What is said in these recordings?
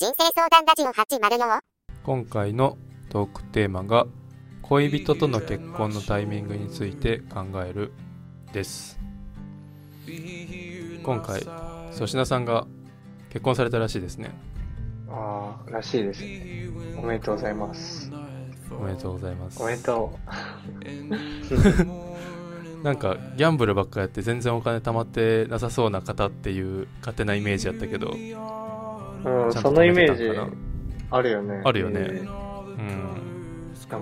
人生相談ラジオ804今回のトークテーマが恋人との結婚のタイミングについて考えるです。今回粗品さんが結婚されたらしいですね。ああ、らしいです。ね。おめでとうございます。おめでとうございます。おめでと なんかギャンブルばっかやって全然お金貯まってなさそうな方っていう勝手なイメージやったけどう。うん、そのイメージあるよね。あるよねうん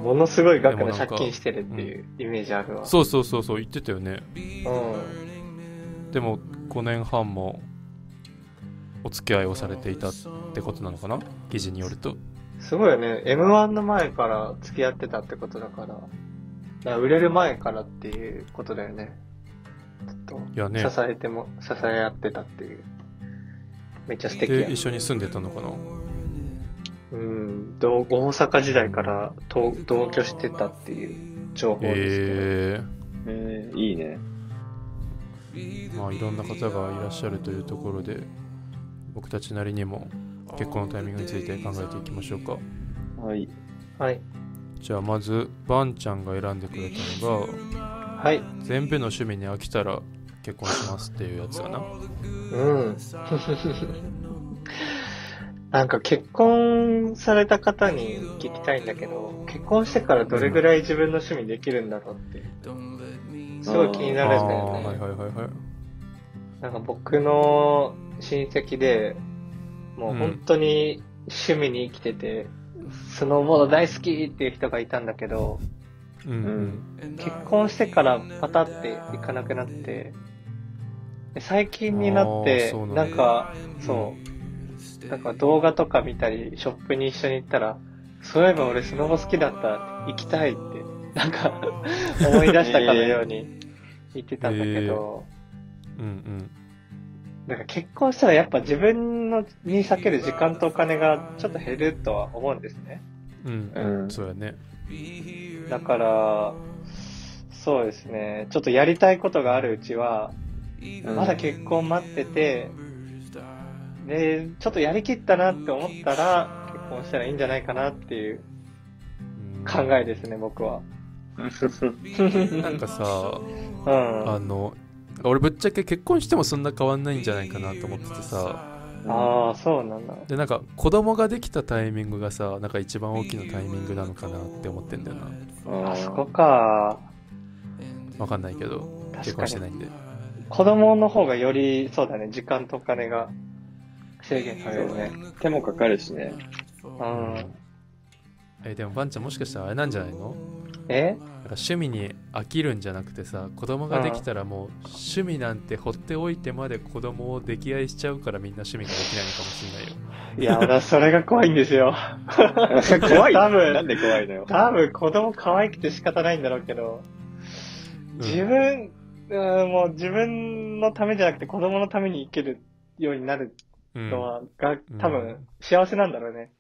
ものすごい額の借金してるっていうイメージあるわ。そうそうそうそう言ってたよねうん。でも5年半もお付き合いをされていたってことなのかな？記事によるとすごいよね。M1 の前から付き合ってたってことだから。だから売れる前からっていうことだよね。ずっいやねと支えても、支え合ってたっていう。めっちゃ素敵やで。一緒に住んでたのかな？うん。同大阪時代から同同居してたっていう情報ですけど。ええー、いいね。ー、まあいろんな方がいらっしゃるというところで僕たちなりにも結婚のタイミングについて考えていきましょうかはい。はい。じゃあまずバンちゃんが選んでくれたのがはい。全部の趣味に飽きたら結婚しますっていうやつかな。うん。なんか結婚された方に聞きたいんだけど、結婚してからどれぐらい自分の趣味できるんだろうって、すごい気になるんだよね。はいはいはいはい。なんか僕の親戚で、もう本当に趣味に生きてて、スノーボード大好きっていう人がいたんだけど、うんうん。結婚してからパタって行かなくなって、で最近になってなんか、そう、なんか動画とか見たり、ショップに一緒に行ったら、そういえば俺スノボ好きだった、行きたいって、なんか 思い出したかのように言ってたんだけど、うんうん。なんか結婚したらやっぱ自分のに避ける時間とお金がちょっと減るとは思うんですね。うん。うん。そうやね。だから、そうですね、ちょっとやりたいことがあるうちは、うんまだ結婚待ってて、で、ちょっとやりきったなって思ったら、結婚したらいいんじゃないかなっていううん考えですね、僕は。なんかさうん。あの俺ぶっちゃけ結婚してもそんな変わんないんじゃないかなと思っててさああ、そうなんだ。でなんか子供ができたタイミングがさなんか一番大きなタイミングなのかなって思ってんだよなあそこか。わかんないけど結。婚してないんで子供の方がより、そうだね、時間とお金が制限されるね。手もかかるしね。うん。えでもバンちゃんもしかしたらあれなんじゃないの？え？なんか趣味に飽きるんじゃなくてさ子供ができたらもう趣味なんて放っておいてまで子供を溺愛しちゃうからみんな趣味ができないのかもしれないよいや、それが怖いんですよ。怖い？多分なんで怖いのよ？多分子供可愛くて仕方ないんだろうけど、自分、うん、もう自分のためじゃなくて子供のために生きるようになるうんのは、が多分幸せなんだろうね。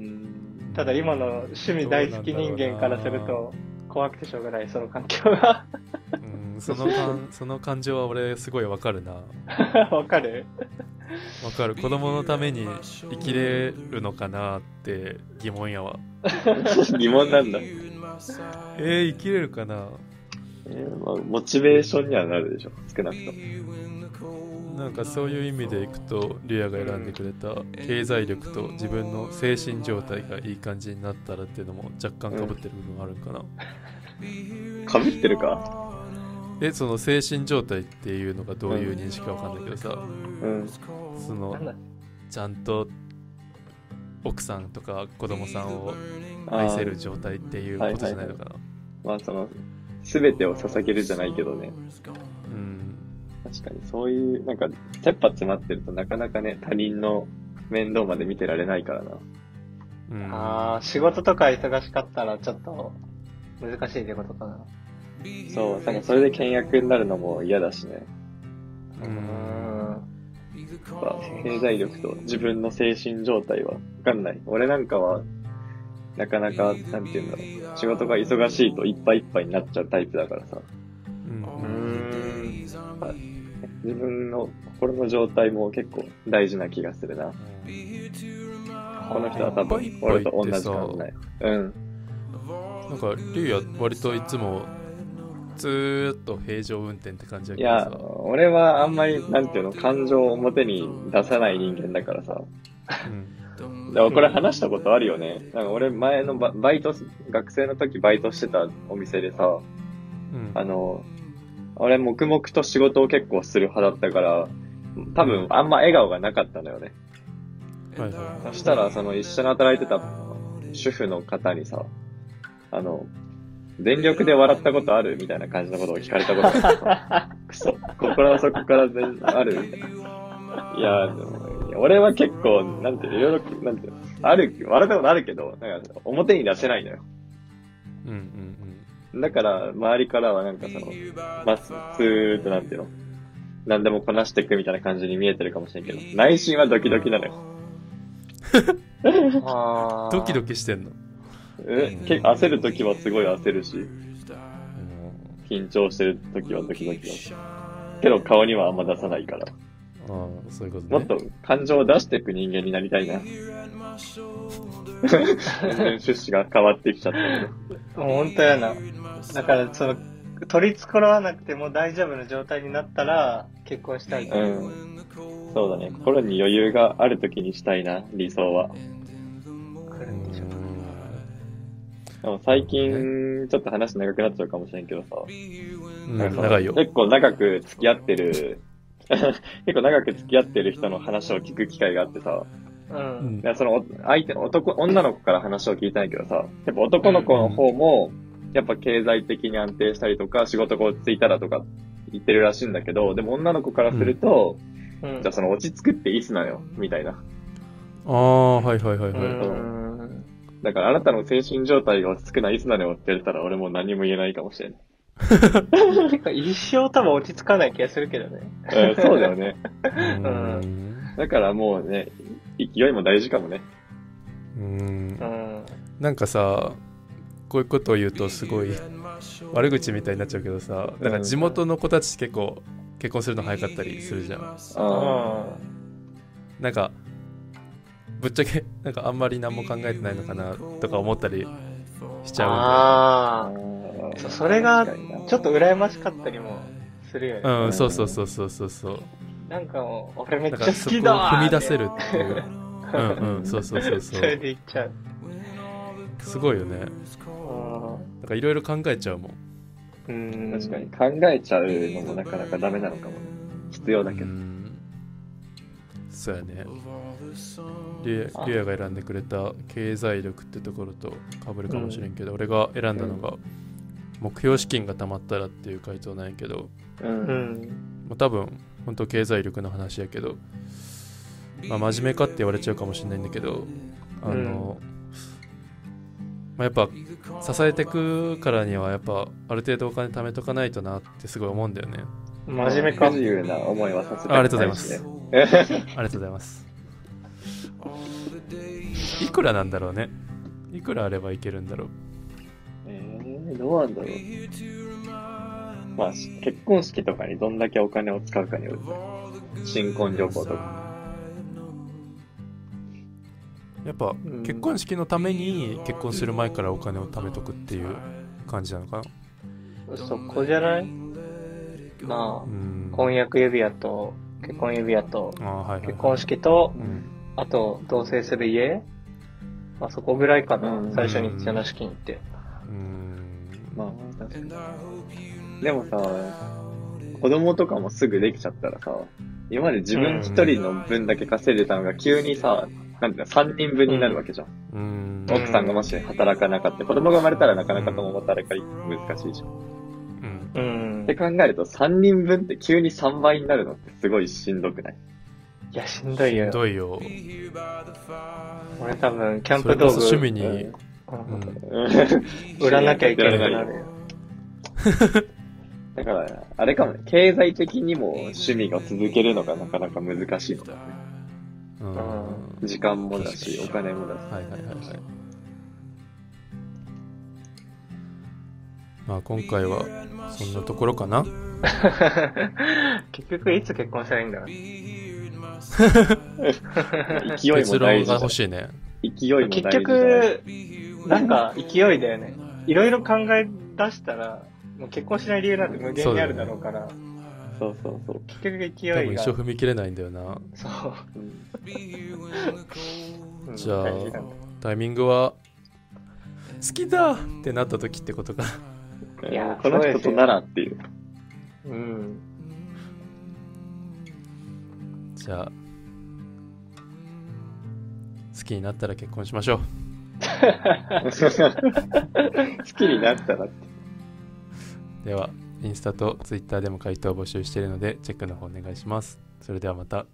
うん。ただ今の趣味大好き人間からすると怖くてしょうがない、その環境が。うんその感 その感情は俺すごいわかるな わかる？わかる子供のために生きれるのかなって疑問やわ 疑問なんだ。えー、生きれるかな？えーまあ、モチベーションにはなるでしょ。少なくとも。なんかそういう意味でいくとリアが選んでくれた経済力と自分の精神状態がいい感じになったらっていうのも若干かぶってる部分があるんかな、かぶってるか？えその精神状態っていうのがどういう認識かわかんないけどさ、うん。そのちゃんと奥さんとか子供さんを愛せる状態っていうことじゃないのかな、まあ、その、すべてを捧げるじゃないけどね。うん確かに、そういう、なんか、切羽詰まってるとなかなかね、他人の面倒まで見てられないからな。うんああ、仕事とか忙しかったらちょっと難しいってことかな。そう、なんかそれで倹約になるのも嫌だしね。ううんん。やっぱ経済力と自分の精神状態はわかんない。俺なんかは、なかなか、なんていうんだろう。仕事が忙しいといっぱいいっぱいになっちゃうタイプだからさ。うん。自分の心の状態も結構大事な気がするな。この人は多分俺と同じ考え。うん。なんかリュウや割といつもずーっと平常運転って感じだいやけどさ、俺はあんまり、なんていうの、感情を表に出さない人間だからさ。うんでもこれ話したことあるよね。なんか俺前のババイト、学生の時バイトしてたお店でさ、うんあの、俺黙々と仕事を結構する派だったから、多分あんま笑顔がなかったのよね。はいはそしたら、その一緒に働いてた主婦の方にさ、あの、全力で笑ったことあるみたいな感じのことを聞かれたことがあってさ、くそ、心の底から全あるみたいな。いや、でも俺は結構、なんていうの、いろいろ、なんていうの、ある、笑ったことあるけど、なんか表に出せないのよ。いうんうんだから、周りからはなんかその、まあ、スーッとなんていうの、何でもこなしていくみたいな感じに見えてるかもしれんけど、内心はドキドキなのよ。あドキドキ。キしてんの？え結構焦るときはすごい焦るし、緊張してるときはドキドキだし。けど顔にはあんま出さないから。ああそういうことねもっと感情を出していく人間になりたいな。全然趣旨が変わってきちゃったけど。もう本当やな。だから、その、取り繕わなくても大丈夫な状態になったら、結婚したいとう。ん。そうだね。心に余裕があるときにしたいな、理想は。来るんでしょう。でも最近、ちょっと話長くなっちゃうかもしれんけどさ。うん長いよ結構長く付き合ってる、結構長く付き合ってる人の話を聞く機会があってさ、う。うんんいやその相手の男、女の子から話を聞いたんやけどさ、やっぱ男の子の方も、やっぱ経済的に安定したりとか、仕事が落ち着いたらとか言ってるらしいんだけど、でも女の子からすると、うんじゃあその落ち着くっていつなのよ、みたいな。ああはいはいはいはい、うん。だからあなたの精神状態が落ち着くのはいつなのよって言われたら俺もう何も言えないかもしれない。結 構一生多分落ち着かない気がするけどね。うんそうだよね。うんだからもうね、勢いも大事かもね。うんうん。なんかさこういうことを言うとすごい悪口みたいになっちゃうけどさなんか地元の子たち結構結婚するの早かったりするじゃんあなんかぶっちゃけなんかあんまり何も考えてないのかなとか思ったりしちゃああ。ーそうそれがちょっと羨ましかったりもするよね。うんうんそうそうそうそうそうそうなんかもう、俺めっちゃ好きだわー踏み出せるっていううんうんそうそうそうそそれうで言っちゃう。すごいよねなんかいろいろ考えちゃうもんうん。確かに。考えちゃうのもなかなかダメなのかもね。必要だけど。うんそうやねリエリアが選んでくれた経済力ってところと被るかもしれんけど、俺が選んだのが目標資金が貯まったらっていう回答なんやけど、う。うんん。まあ、多分本当経済力の話やけど、まあ、真面目かって言われちゃうかもしれないんだけどあの、まあ、やっぱ支えてくからにはやっぱある程度お金貯めとかないとなってすごい思うんだよね真面目か不。自由な思いはさせてあありがとうございますね。ありがとうございます。いくらなんだろうね。いくらあればいけるんだろう。えー、どうなんだろう。まあ、し結婚式とかにどんだけお金を使うかによるね。新婚旅行とか。やっぱん結婚式のために結婚する前からお金を貯めとくっていう感じなのかな？そこじゃない？まうんあ、。婚約指輪と、結婚指輪と、ああはいはい、結婚式と、うん。あと、同棲する家？まあそこぐらいかなうん。最初に必要な資金って。でもさ、子供とかもすぐできちゃったらさ、今まで自分一人の分だけ稼いでたのが急にさ、なんていうの、三人分になるわけじゃん。うん。ん奥さんがもし働かなかった、子供が生まれたらなかなか共働き難しいじゃん。うん。うんって。考えると3人分って急に3倍になるのってすごいしんどくない？いや、しんどいよひ。どいよ。俺多分、キャンプ道具。こそ趣味に、うんうん。売らなきゃいけなくなるよ。だから、あれかもね、経済的にも趣味が続けるのがなかなか難しいのかもね。うん。時間もだし、お金もだし。いはいはいはい。まあ今回はそんなところかな。結局いつ結婚したらいいんだろう。勢いも大事じゃん欲しいね。勢いも大事じ結局、なんか勢いだよね。いろいろ考え出したら、もう結婚しない理由なんて無限にあるだろうから、そうそうそう。結局勢多分いが。一生踏み切れないんだよな。そう。うんじゃあタイミングは、好きだってなった時ってことか。いやこの人とならっていう。うん。じゃあ、好きになったら結婚しましょう。好きになったらって。では、インスタとツイッターでも回答を募集しているので、チェックの方お願いします。それではまた。